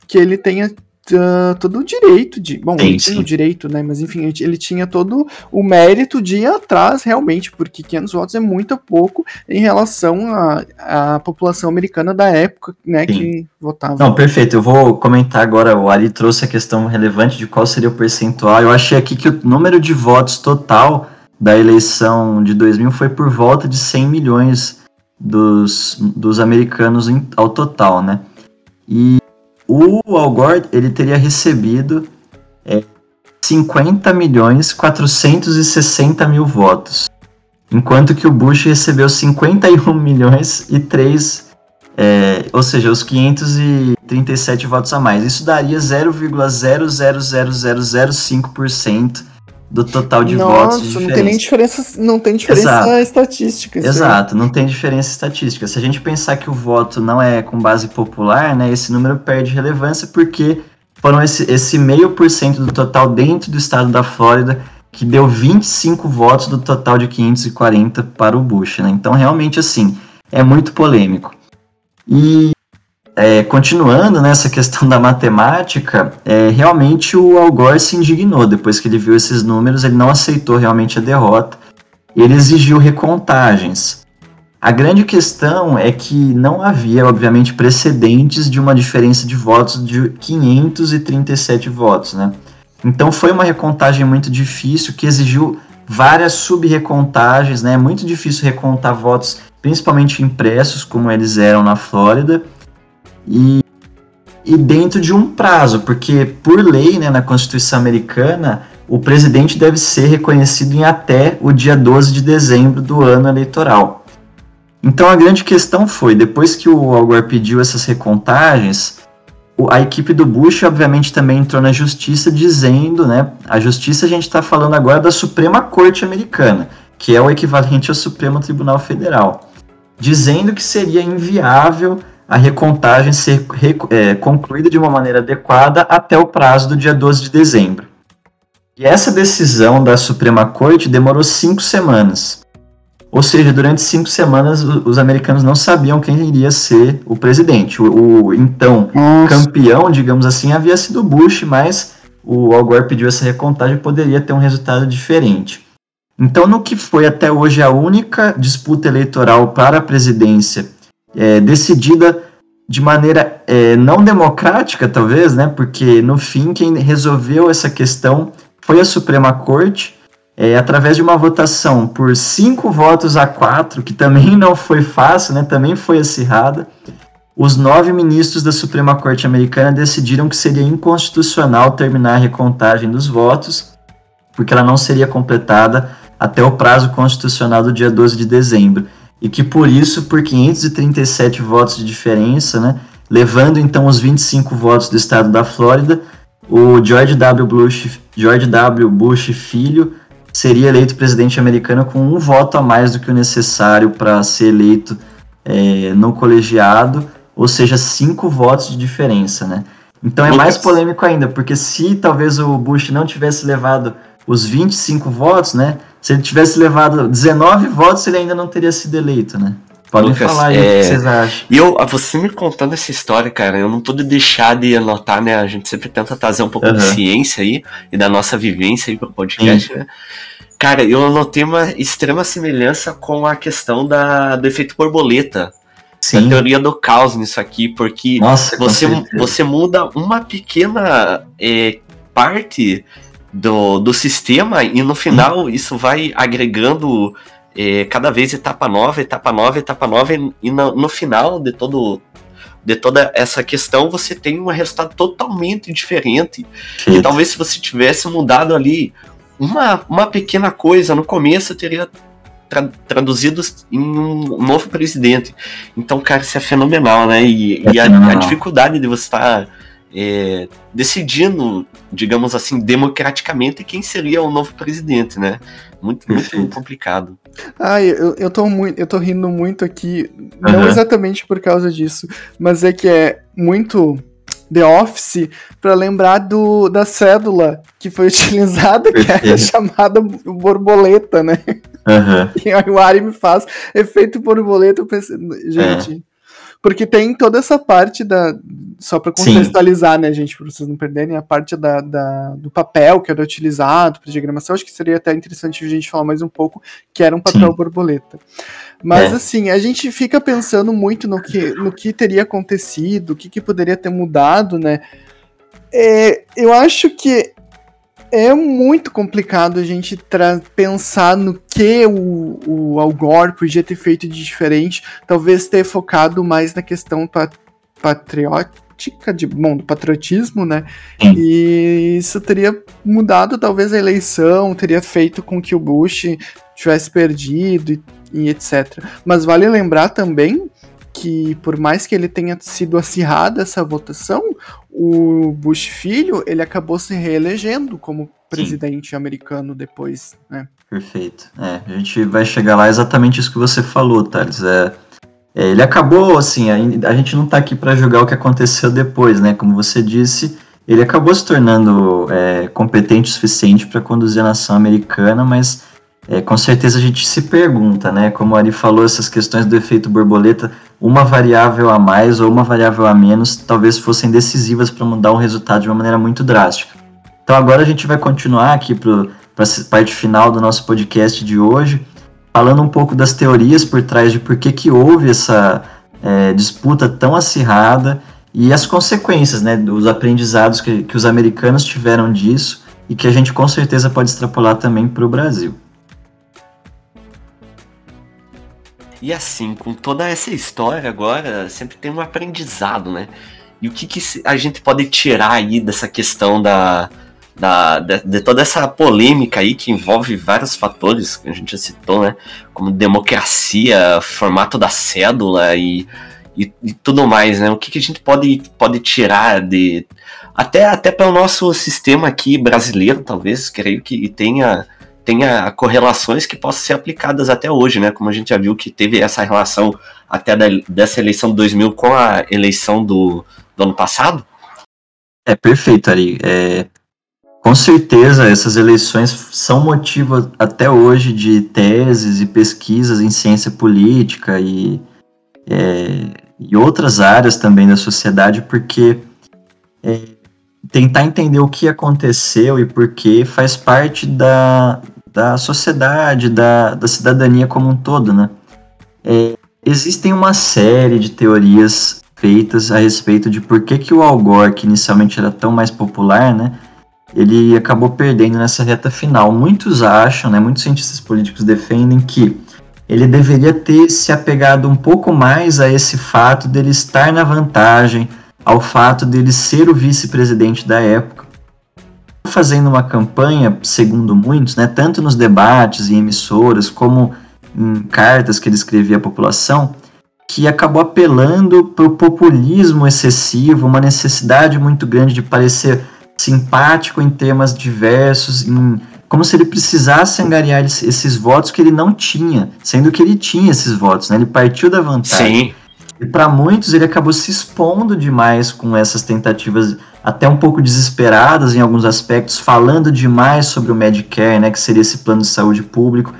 que ele tenha uh, todo o direito de. Bom, sim, ele tinha o direito, né? Mas enfim, ele tinha todo o mérito de ir atrás realmente, porque 500 votos é muito pouco em relação à, à população americana da época, né? Sim. Que votava. Não, perfeito. Eu vou comentar agora. O Ali trouxe a questão relevante de qual seria o percentual. Eu achei aqui que o número de votos total da eleição de 2000 foi por volta de 100 milhões dos, dos americanos em, ao total, né? E o Al Gore, ele teria recebido é, 50 milhões 460 mil votos, enquanto que o Bush recebeu 51 milhões e 3, é, ou seja, os 537 votos a mais. Isso daria 0,000005% do total de Nossa, votos. Nossa, não tem nem diferença, não tem diferença Exato. estatística. Exato, não tem diferença estatística. Se a gente pensar que o voto não é com base popular, né, esse número perde relevância porque foram esse, esse meio por cento do total dentro do estado da Flórida que deu 25 votos do total de 540 para o Bush, né? Então, realmente, assim, é muito polêmico. E é, continuando nessa questão da matemática, é, realmente o Al Gore se indignou depois que ele viu esses números, ele não aceitou realmente a derrota, ele exigiu recontagens. A grande questão é que não havia, obviamente, precedentes de uma diferença de votos de 537 votos, né? Então foi uma recontagem muito difícil que exigiu várias sub-recontagens, né? É muito difícil recontar votos, principalmente impressos, como eles eram na Flórida e, e dentro de um prazo, porque por lei, né, na Constituição Americana, o presidente deve ser reconhecido em até o dia 12 de dezembro do ano eleitoral. Então a grande questão foi, depois que o Al Gore pediu essas recontagens, a equipe do Bush obviamente também entrou na justiça dizendo, né, a justiça a gente está falando agora da Suprema Corte Americana, que é o equivalente ao Supremo Tribunal Federal, dizendo que seria inviável a recontagem ser é, concluída de uma maneira adequada até o prazo do dia 12 de dezembro. E essa decisão da Suprema Corte demorou cinco semanas. Ou seja, durante cinco semanas os americanos não sabiam quem iria ser o presidente. O, o então Nossa. campeão, digamos assim, havia sido Bush, mas o Al Gore pediu essa recontagem poderia ter um resultado diferente. Então, no que foi até hoje a única disputa eleitoral para a presidência é, decidida de maneira é, não democrática, talvez, né? Porque no fim quem resolveu essa questão foi a Suprema Corte, é, através de uma votação por cinco votos a quatro, que também não foi fácil, né? Também foi acirrada. Os nove ministros da Suprema Corte Americana decidiram que seria inconstitucional terminar a recontagem dos votos, porque ela não seria completada até o prazo constitucional do dia 12 de dezembro e que por isso, por 537 votos de diferença, né, levando então os 25 votos do estado da Flórida, o George W. Bush, George w. Bush filho seria eleito presidente americano com um voto a mais do que o necessário para ser eleito é, no colegiado, ou seja, cinco votos de diferença, né? Então é mais polêmico ainda, porque se talvez o Bush não tivesse levado os 25 votos, né? Se ele tivesse levado 19 votos, ele ainda não teria sido eleito, né? Podem Lucas, falar aí é... o que é, vocês acham. E eu, você me contando essa história, cara, eu não pude deixar de anotar, né? A gente sempre tenta trazer um pouco uhum. de ciência aí e da nossa vivência aí pro podcast, Sim. né? Cara, eu anotei uma extrema semelhança com a questão da, do efeito borboleta. Sim. A teoria do caos nisso aqui, porque Nossa, você, você muda uma pequena é, parte do, do sistema e no final hum. isso vai agregando é, cada vez etapa nova, etapa nova, etapa nova e, e no, no, final de todo de toda essa questão você tem um resultado totalmente diferente. Sim. E talvez se você tivesse mudado ali uma, uma pequena coisa no começo teria tra traduzido em um novo presidente. Então, cara, isso é fenomenal, né? E, é e a, a, dificuldade de você estar tá é, decidindo, digamos assim, democraticamente quem seria o novo presidente, né? Muito, muito complicado. Ah, eu, eu, tô muito, eu tô rindo muito aqui, não uhum. exatamente por causa disso, mas é que é muito The Office para lembrar do, da cédula que foi utilizada, que era chamada borboleta, né? Uhum. E aí o Ari me faz efeito borboleta, eu pensei, gente. É. Porque tem toda essa parte da. Só para contextualizar, Sim. né, gente, para vocês não perderem, a parte da, da, do papel que era utilizado para diagramação. Acho que seria até interessante a gente falar mais um pouco, que era um papel Sim. borboleta. Mas, é. assim, a gente fica pensando muito no que, no que teria acontecido, o que, que poderia ter mudado, né? É, eu acho que é muito complicado a gente pensar no que o, o Al Gore podia ter feito de diferente, talvez ter focado mais na questão pat patriótica, de, bom, do patriotismo, né? Sim. E isso teria mudado talvez a eleição, teria feito com que o Bush tivesse perdido e, e etc. Mas vale lembrar também que por mais que ele tenha sido acirrada essa votação, o Bush filho ele acabou se reelegendo como presidente Sim. americano depois, né? Perfeito. É, a gente vai chegar lá exatamente isso que você falou, Thales. É, é ele acabou assim, a, a gente não está aqui para julgar o que aconteceu depois, né? Como você disse, ele acabou se tornando é, competente o suficiente para conduzir a nação americana, mas é, com certeza a gente se pergunta, né? Como a Ari falou, essas questões do efeito borboleta, uma variável a mais ou uma variável a menos talvez fossem decisivas para mudar o resultado de uma maneira muito drástica. Então agora a gente vai continuar aqui para a parte final do nosso podcast de hoje, falando um pouco das teorias por trás de por que, que houve essa é, disputa tão acirrada e as consequências, né, dos aprendizados que, que os americanos tiveram disso e que a gente com certeza pode extrapolar também para o Brasil. E assim, com toda essa história agora, sempre tem um aprendizado, né? E o que, que a gente pode tirar aí dessa questão da, da, de, de, toda essa polêmica aí que envolve vários fatores que a gente já citou, né? Como democracia, formato da cédula e, e, e tudo mais, né? O que, que a gente pode, pode tirar de. Até, até para o nosso sistema aqui brasileiro, talvez, creio que tenha tenha correlações que possam ser aplicadas até hoje, né? Como a gente já viu que teve essa relação até da, dessa eleição de 2000 com a eleição do, do ano passado. É perfeito, Ari. É, com certeza, essas eleições são motivo até hoje de teses e pesquisas em ciência política e, é, e outras áreas também da sociedade, porque é, tentar entender o que aconteceu e por que faz parte da, da sociedade, da, da cidadania como um todo, né? É, existem uma série de teorias feitas a respeito de por que, que o Al Gore, que inicialmente era tão mais popular, né? Ele acabou perdendo nessa reta final. Muitos acham, né? Muitos cientistas políticos defendem que ele deveria ter se apegado um pouco mais a esse fato dele estar na vantagem, ao fato dele ser o vice-presidente da época fazendo uma campanha, segundo muitos, né, tanto nos debates e emissoras, como em cartas que ele escrevia à população, que acabou apelando para o populismo excessivo, uma necessidade muito grande de parecer simpático em temas diversos, em, como se ele precisasse angariar esses votos que ele não tinha, sendo que ele tinha esses votos, né? Ele partiu da vantagem. Sim. E para muitos ele acabou se expondo demais com essas tentativas até um pouco desesperadas em alguns aspectos, falando demais sobre o Medicare, né, que seria esse plano de saúde público,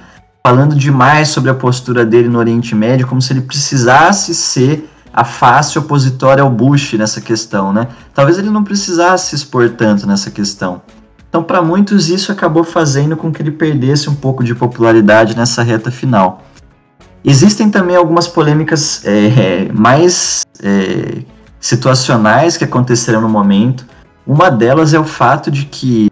falando demais sobre a postura dele no Oriente Médio, como se ele precisasse ser a face opositória ao Bush nessa questão, né? Talvez ele não precisasse se expor tanto nessa questão. Então, para muitos, isso acabou fazendo com que ele perdesse um pouco de popularidade nessa reta final. Existem também algumas polêmicas é, mais é, situacionais que aconteceram no momento. Uma delas é o fato de que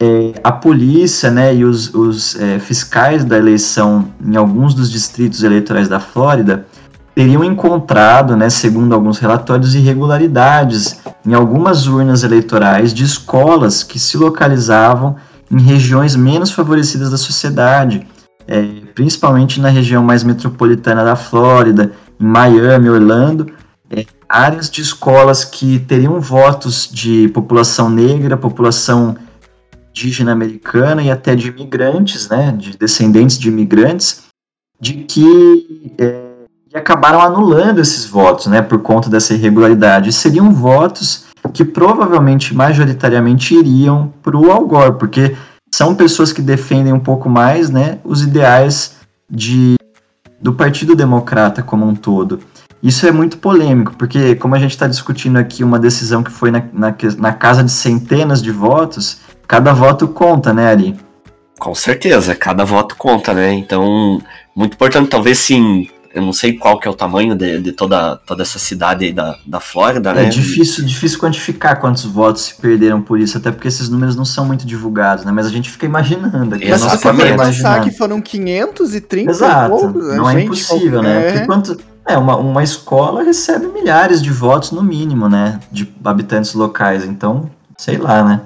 é, a polícia né, e os, os é, fiscais da eleição em alguns dos distritos eleitorais da Flórida teriam encontrado, né, segundo alguns relatórios, irregularidades em algumas urnas eleitorais de escolas que se localizavam em regiões menos favorecidas da sociedade, é, principalmente na região mais metropolitana da Flórida, em Miami, Orlando, é, áreas de escolas que teriam votos de população negra, população indígena americana e até de imigrantes, né, de descendentes de imigrantes, de que é, acabaram anulando esses votos, né, por conta dessa irregularidade. seriam votos que provavelmente majoritariamente iriam para o Al Gore, porque são pessoas que defendem um pouco mais, né, os ideais de do Partido Democrata como um todo. Isso é muito polêmico, porque como a gente está discutindo aqui uma decisão que foi na, na, na, casa de centenas de votos, cada voto conta, né, Ari? Com certeza, cada voto conta, né? Então, muito importante, talvez sim, eu não sei qual que é o tamanho de, de toda, toda essa cidade aí da, da Flórida, é né? É difícil, difícil quantificar quantos votos se perderam por isso, até porque esses números não são muito divulgados, né? Mas a gente fica imaginando aqui. Mas você vai pensar que foram 530 Exato, poucos, não é impossível, né? É... Porque quanto, é, uma, uma escola recebe milhares de votos no mínimo, né? De habitantes locais. Então, sei lá, né?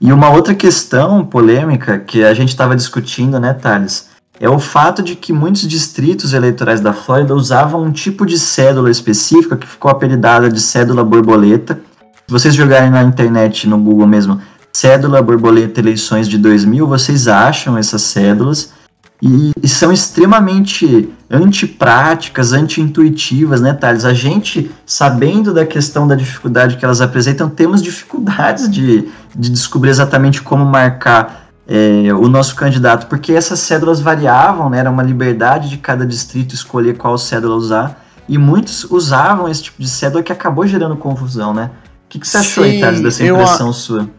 E uma outra questão polêmica que a gente estava discutindo, né, Thales? É o fato de que muitos distritos eleitorais da Flórida usavam um tipo de cédula específica que ficou apelidada de cédula borboleta. Se vocês jogarem na internet, no Google mesmo, cédula borboleta eleições de 2000, vocês acham essas cédulas e, e são extremamente antipráticas, anti-intuitivas, né, Thales? A gente, sabendo da questão da dificuldade que elas apresentam, temos dificuldades de, de descobrir exatamente como marcar é, o nosso candidato, porque essas cédulas variavam, né, era uma liberdade de cada distrito escolher qual cédula usar, e muitos usavam esse tipo de cédula que acabou gerando confusão, né? O que, que você achou, Thales, dessa impressão eu, sua?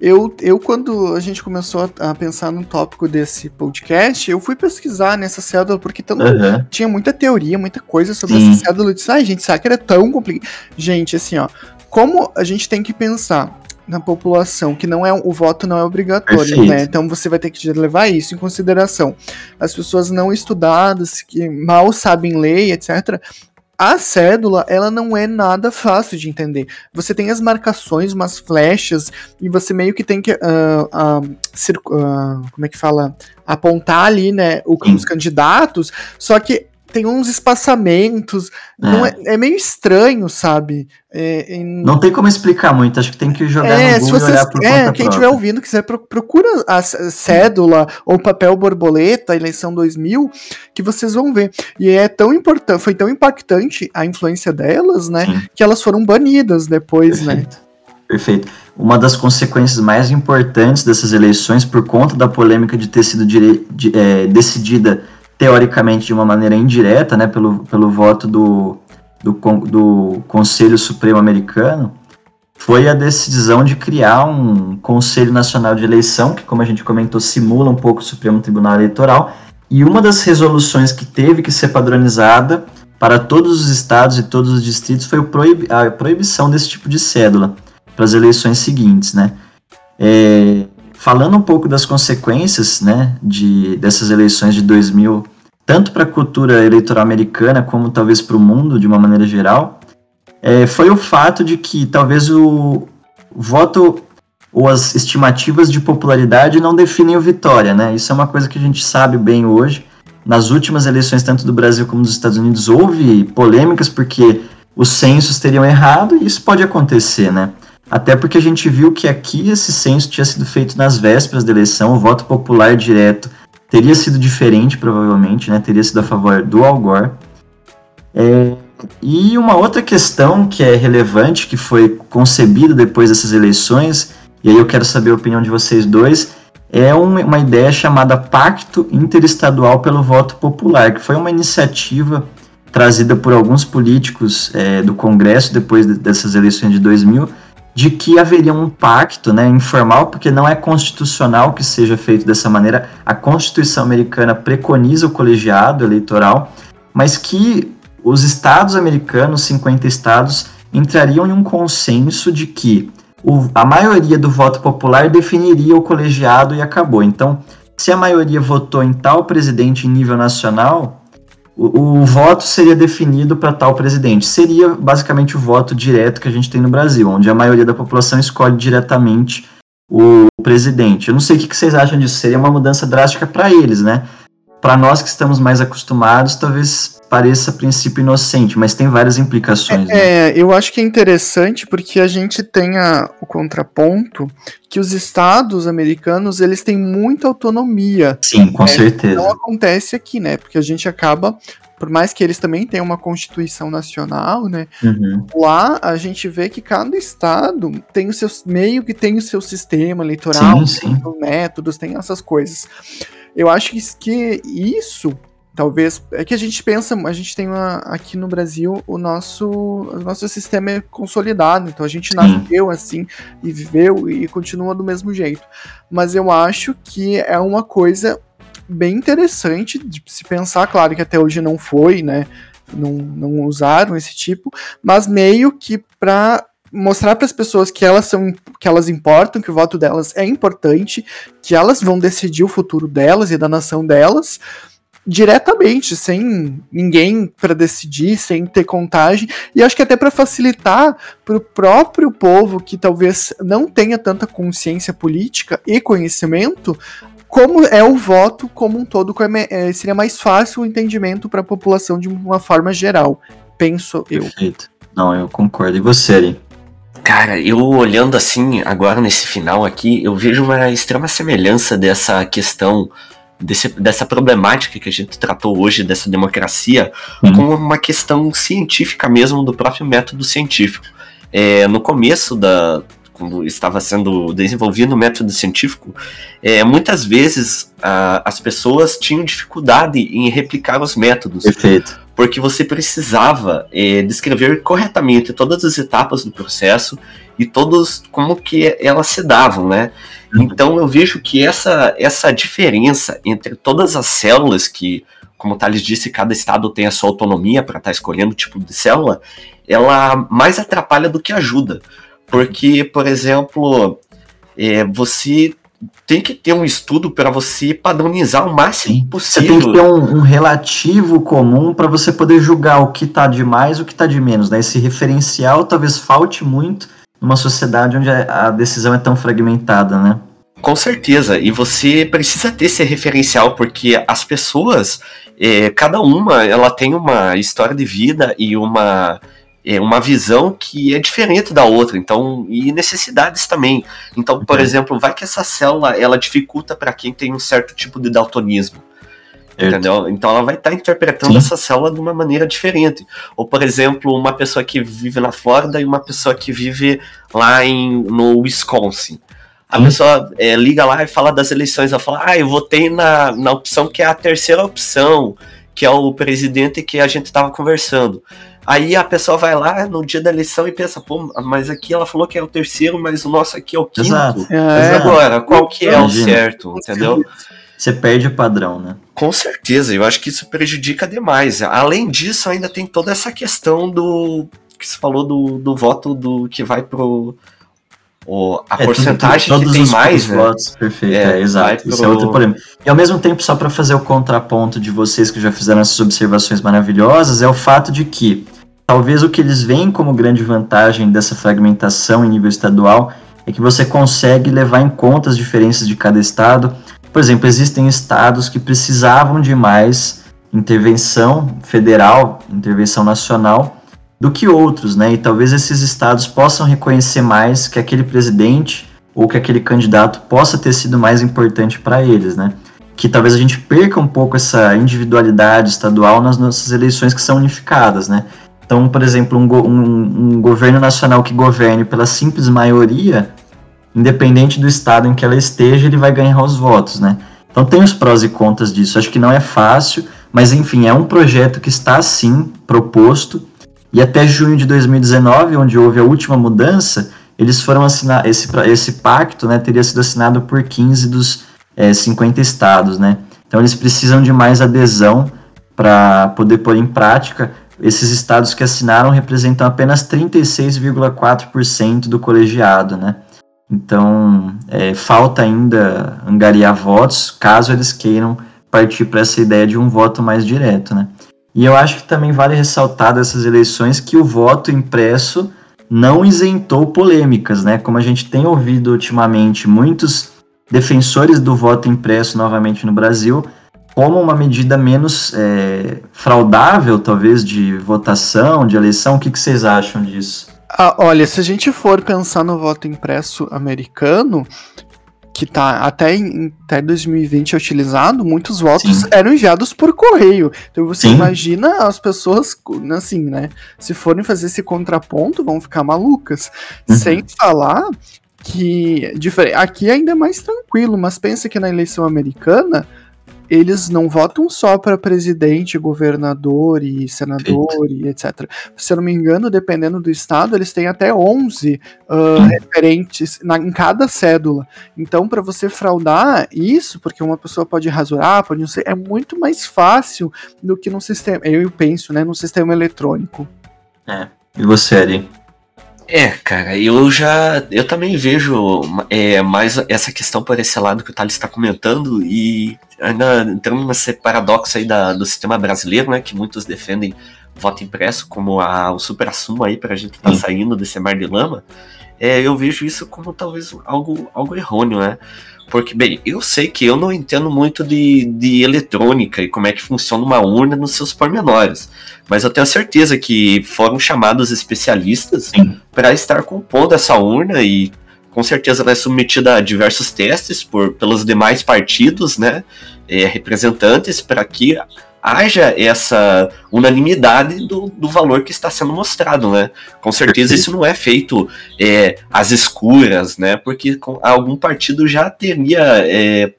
Eu, eu, quando a gente começou a, pensar no tópico desse podcast, eu fui pesquisar nessa cédula, porque tão, uhum. tinha muita teoria, muita coisa sobre Sim. essa cédula. Eu disse, ai, gente, será que era tão complicado? Gente, assim, ó, como a gente tem que pensar na população, que não é o voto não é obrigatório, Perfeito. né? Então você vai ter que levar isso em consideração. As pessoas não estudadas, que mal sabem ler, etc., a cédula, ela não é nada fácil de entender. Você tem as marcações, umas flechas, e você meio que tem que. Uh, uh, uh, como é que fala? Apontar ali, né? Os candidatos. Só que tem uns espaçamentos. É. é, é, meio estranho, sabe? É, em... Não tem como explicar muito, acho que tem que jogar é, no Google vocês, e olhar por É, quem estiver ouvindo quiser, procura a cédula ou papel borboleta, eleição 2000, que vocês vão ver. E é tão importante, foi tão impactante a influência delas, né, Sim. que elas foram banidas depois, né? Perfeito. né? Perfeito. Uma das consequências mais importantes dessas eleições, por conta da polêmica de ter sido de, é, decidida teoricamente de uma maneira indireta, né, pelo, pelo voto do, do, do Conselho Supremo Americano, foi a decisão de criar um Conselho Nacional de Eleição, que, como a gente comentou, simula um pouco o Supremo Tribunal Eleitoral, e uma das resoluções que teve que ser padronizada para todos os estados e todos os distritos foi a proibição desse tipo de cédula para as eleições seguintes, né? É, falando um pouco das consequências né, de, dessas eleições de 2000, tanto para a cultura eleitoral americana como talvez para o mundo de uma maneira geral, é, foi o fato de que talvez o voto ou as estimativas de popularidade não definem o vitória, né? Isso é uma coisa que a gente sabe bem hoje. Nas últimas eleições, tanto do Brasil como dos Estados Unidos, houve polêmicas porque os censos teriam errado e isso pode acontecer, né? Até porque a gente viu que aqui esse censo tinha sido feito nas vésperas da eleição, o voto popular direto teria sido diferente, provavelmente, né? Teria sido a favor do Al Gore. É, e uma outra questão que é relevante, que foi concebida depois dessas eleições, e aí eu quero saber a opinião de vocês dois, é uma, ideia chamada Pacto Interestadual pelo Voto Popular, que foi uma iniciativa trazida por alguns políticos é, do Congresso depois de, dessas eleições de 2000, de que haveria um pacto né, informal, porque não é constitucional que seja feito dessa maneira. A Constituição americana preconiza o colegiado eleitoral, mas que os estados americanos, 50 estados, entrariam em um consenso de que o, a maioria do voto popular definiria o colegiado e acabou. Então, se a maioria votou em tal presidente em nível nacional, o, o voto seria definido para tal presidente. Seria basicamente o voto direto que a gente tem no Brasil, onde a maioria da população escolhe diretamente o presidente. Eu não sei o que vocês acham disso. Seria uma mudança drástica para eles, né? Para nós que estamos mais acostumados, talvez pareça a princípio inocente, mas tem várias implicações. É, né? é, eu acho que é interessante porque a gente tem a, o contraponto que os estados americanos eles têm muita autonomia. Sim, com é, certeza. Não acontece aqui, né? Porque a gente acaba por mais que eles também tenham uma constituição nacional, né? Uhum. Lá a gente vê que cada estado tem o seu meio que tem o seu sistema eleitoral, sim, sim. métodos, tem essas coisas. Eu acho que, isso talvez é que a gente pensa, a gente tem uma, aqui no Brasil o nosso o nosso sistema é consolidado, então a gente nasceu assim e viveu e continua do mesmo jeito. Mas eu acho que é uma coisa bem interessante de se pensar, claro que até hoje não foi, né? Não, não usaram esse tipo, mas meio que para mostrar para as pessoas que elas são que elas importam, que o voto delas é importante, que elas vão decidir o futuro delas e da nação delas diretamente, sem ninguém para decidir, sem ter contagem, e acho que até para facilitar para o próprio povo que talvez não tenha tanta consciência política e conhecimento como é o voto como um todo, é, seria mais fácil o entendimento para a população de uma forma geral, penso eu. Perfeito. Não, eu concordo. E você, Ari? Cara, eu olhando assim, agora nesse final aqui, eu vejo uma extrema semelhança dessa questão, desse, dessa problemática que a gente tratou hoje, dessa democracia, uhum. com uma questão científica mesmo, do próprio método científico. É, no começo da, quando estava sendo desenvolvido o método científico, é, muitas vezes a, as pessoas tinham dificuldade em replicar os métodos. Perfeito. Porque você precisava é, descrever corretamente todas as etapas do processo e todos como que elas se davam, né? Uhum. Então eu vejo que essa, essa diferença entre todas as células que, como o Thales disse, cada estado tem a sua autonomia para estar tá escolhendo o tipo de célula, ela mais atrapalha do que ajuda. Porque, por exemplo, é, você tem que ter um estudo para você padronizar o máximo Sim. possível. Você tem que ter um, um relativo comum para você poder julgar o que está de mais e o que está de menos. Né? Esse referencial talvez falte muito numa sociedade onde a decisão é tão fragmentada, né? Com certeza, e você precisa ter esse referencial porque as pessoas, é, cada uma, ela tem uma história de vida e uma é uma visão que é diferente da outra, então e necessidades também. Então, por uhum. exemplo, vai que essa célula ela dificulta para quem tem um certo tipo de daltonismo. Entendeu? Então ela vai estar tá interpretando Sim. essa célula de uma maneira diferente. Ou, por exemplo, uma pessoa que vive na Flórida e uma pessoa que vive lá em, no Wisconsin. A pessoa é, liga lá e fala das eleições, ela fala, ah, eu votei na, na opção que é a terceira opção, que é o presidente que a gente estava conversando. Aí a pessoa vai lá no dia da eleição e pensa, pô, mas aqui ela falou que é o terceiro, mas o nosso aqui é o quinto. Exato. É, agora, qual que é o certo, entendeu? Você perde o padrão, né? Com certeza, eu acho que isso prejudica demais. Além disso, ainda tem toda essa questão do que você falou do, do voto do que vai pro o, a é, porcentagem tudo, tudo, que tem mais, né? Votos, perfeito, é, é exato. Pro... Isso é outro problema. E ao mesmo tempo, só para fazer o contraponto de vocês que já fizeram essas observações maravilhosas, é o fato de que Talvez o que eles veem como grande vantagem dessa fragmentação em nível estadual é que você consegue levar em conta as diferenças de cada estado. Por exemplo, existem estados que precisavam de mais intervenção federal, intervenção nacional, do que outros, né? E talvez esses estados possam reconhecer mais que aquele presidente ou que aquele candidato possa ter sido mais importante para eles, né? Que talvez a gente perca um pouco essa individualidade estadual nas nossas eleições que são unificadas, né? Então, por exemplo, um, um, um governo nacional que governe pela simples maioria, independente do estado em que ela esteja, ele vai ganhar os votos, né? Então tem os prós e contras disso. Acho que não é fácil, mas enfim, é um projeto que está sim proposto. E até junho de 2019, onde houve a última mudança, eles foram assinar esse, esse pacto, né, teria sido assinado por 15 dos é, 50 estados, né? Então eles precisam de mais adesão para poder pôr em prática. Esses estados que assinaram representam apenas 36,4% do colegiado, né? Então, é, falta ainda angariar votos, caso eles queiram partir para essa ideia de um voto mais direto, né? E eu acho que também vale ressaltar dessas eleições que o voto impresso não isentou polêmicas, né? Como a gente tem ouvido ultimamente muitos defensores do voto impresso novamente no Brasil como uma medida menos é, fraudável, talvez, de votação, de eleição. O que, que vocês acham disso? Ah, olha, se a gente for pensar no voto impresso americano, que tá até, em, até 2020 é utilizado, muitos votos Sim. eram enviados por correio. Então você Sim. imagina as pessoas, assim, né? Se forem fazer esse contraponto, vão ficar malucas. Uhum. Sem falar que aqui é ainda é mais tranquilo, mas pensa que na eleição americana eles não votam só para presidente, governador e senador Eita. e etc. Se eu não me engano, dependendo do estado, eles têm até 11 uh, hum. referentes na, em cada cédula. Então, para você fraudar isso, porque uma pessoa pode rasurar, pode não ser, é muito mais fácil do que no sistema, eu penso, né, no sistema eletrônico. É. E você, Ari? É, cara, eu já. Eu também vejo é, mais essa questão por esse lado que o Thales está comentando, e ainda entrando nesse paradoxo aí da, do sistema brasileiro, né? Que muitos defendem voto impresso como a, o supra-sumo aí para a gente estar tá saindo desse mar de lama. É, eu vejo isso como talvez algo, algo errôneo, né? Porque, bem, eu sei que eu não entendo muito de, de eletrônica e como é que funciona uma urna nos seus pormenores. Mas eu tenho certeza que foram chamados especialistas para estar compondo essa urna e com certeza ela é submetida a diversos testes por, pelos demais partidos, né? É, representantes, para que haja essa unanimidade do, do valor que está sendo mostrado, né? Com certeza isso não é feito é, às escuras, né? Porque com, algum partido já teria é,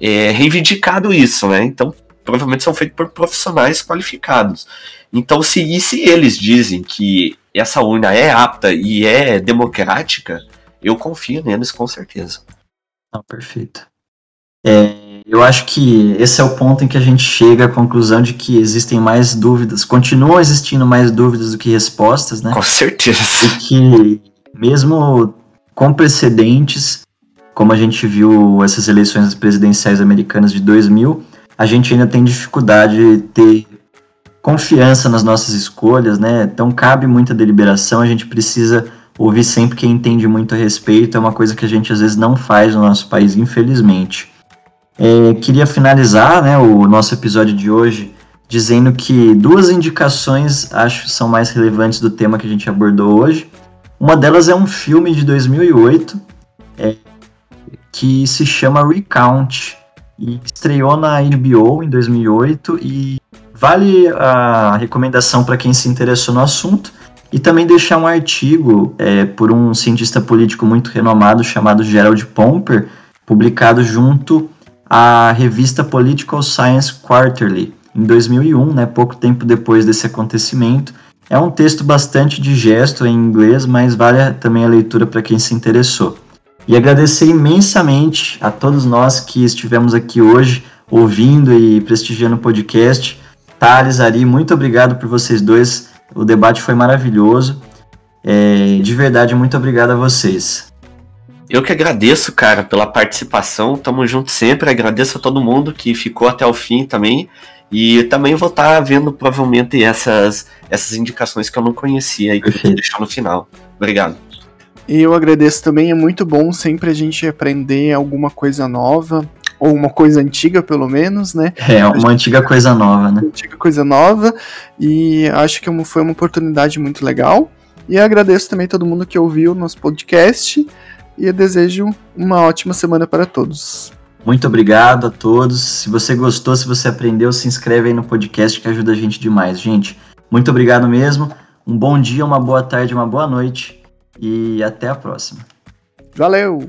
é, reivindicado isso, né? Então provavelmente são feitos por profissionais qualificados. Então se, e se eles dizem que essa urna é apta e é democrática, eu confio neles com certeza. Não, perfeito. É, eu acho que esse é o ponto em que a gente chega à conclusão de que existem mais dúvidas, continuam existindo mais dúvidas do que respostas, né? Com certeza. E que mesmo com precedentes, como a gente viu essas eleições presidenciais americanas de 2000, a gente ainda tem dificuldade de ter confiança nas nossas escolhas, né? Então cabe muita deliberação, a gente precisa ouvir sempre quem entende muito a respeito, é uma coisa que a gente às vezes não faz no nosso país, infelizmente. É, queria finalizar né, o nosso episódio de hoje dizendo que duas indicações acho são mais relevantes do tema que a gente abordou hoje. Uma delas é um filme de 2008 é, que se chama Recount e estreou na HBO em 2008 e vale a recomendação para quem se interessou no assunto e também deixar um artigo é, por um cientista político muito renomado chamado Gerald Pomper, publicado junto a revista Political Science Quarterly, em 2001, né, pouco tempo depois desse acontecimento. É um texto bastante digesto em inglês, mas vale também a leitura para quem se interessou. E agradecer imensamente a todos nós que estivemos aqui hoje ouvindo e prestigiando o podcast. Thales, Ari, muito obrigado por vocês dois. O debate foi maravilhoso. É, de verdade, muito obrigado a vocês. Eu que agradeço, cara, pela participação. Tamo junto sempre. Agradeço a todo mundo que ficou até o fim também. E também vou estar tá vendo provavelmente essas, essas indicações que eu não conhecia e que eu deixar no final. Obrigado. E eu agradeço também, é muito bom sempre a gente aprender alguma coisa nova, ou uma coisa antiga, pelo menos, né? É, uma antiga coisa nova, né? Uma antiga coisa nova, e acho que é foi uma oportunidade muito legal. E agradeço também todo mundo que ouviu o nosso podcast e eu desejo uma ótima semana para todos. Muito obrigado a todos. Se você gostou, se você aprendeu, se inscreve aí no podcast que ajuda a gente demais, gente. Muito obrigado mesmo. Um bom dia, uma boa tarde, uma boa noite e até a próxima. Valeu!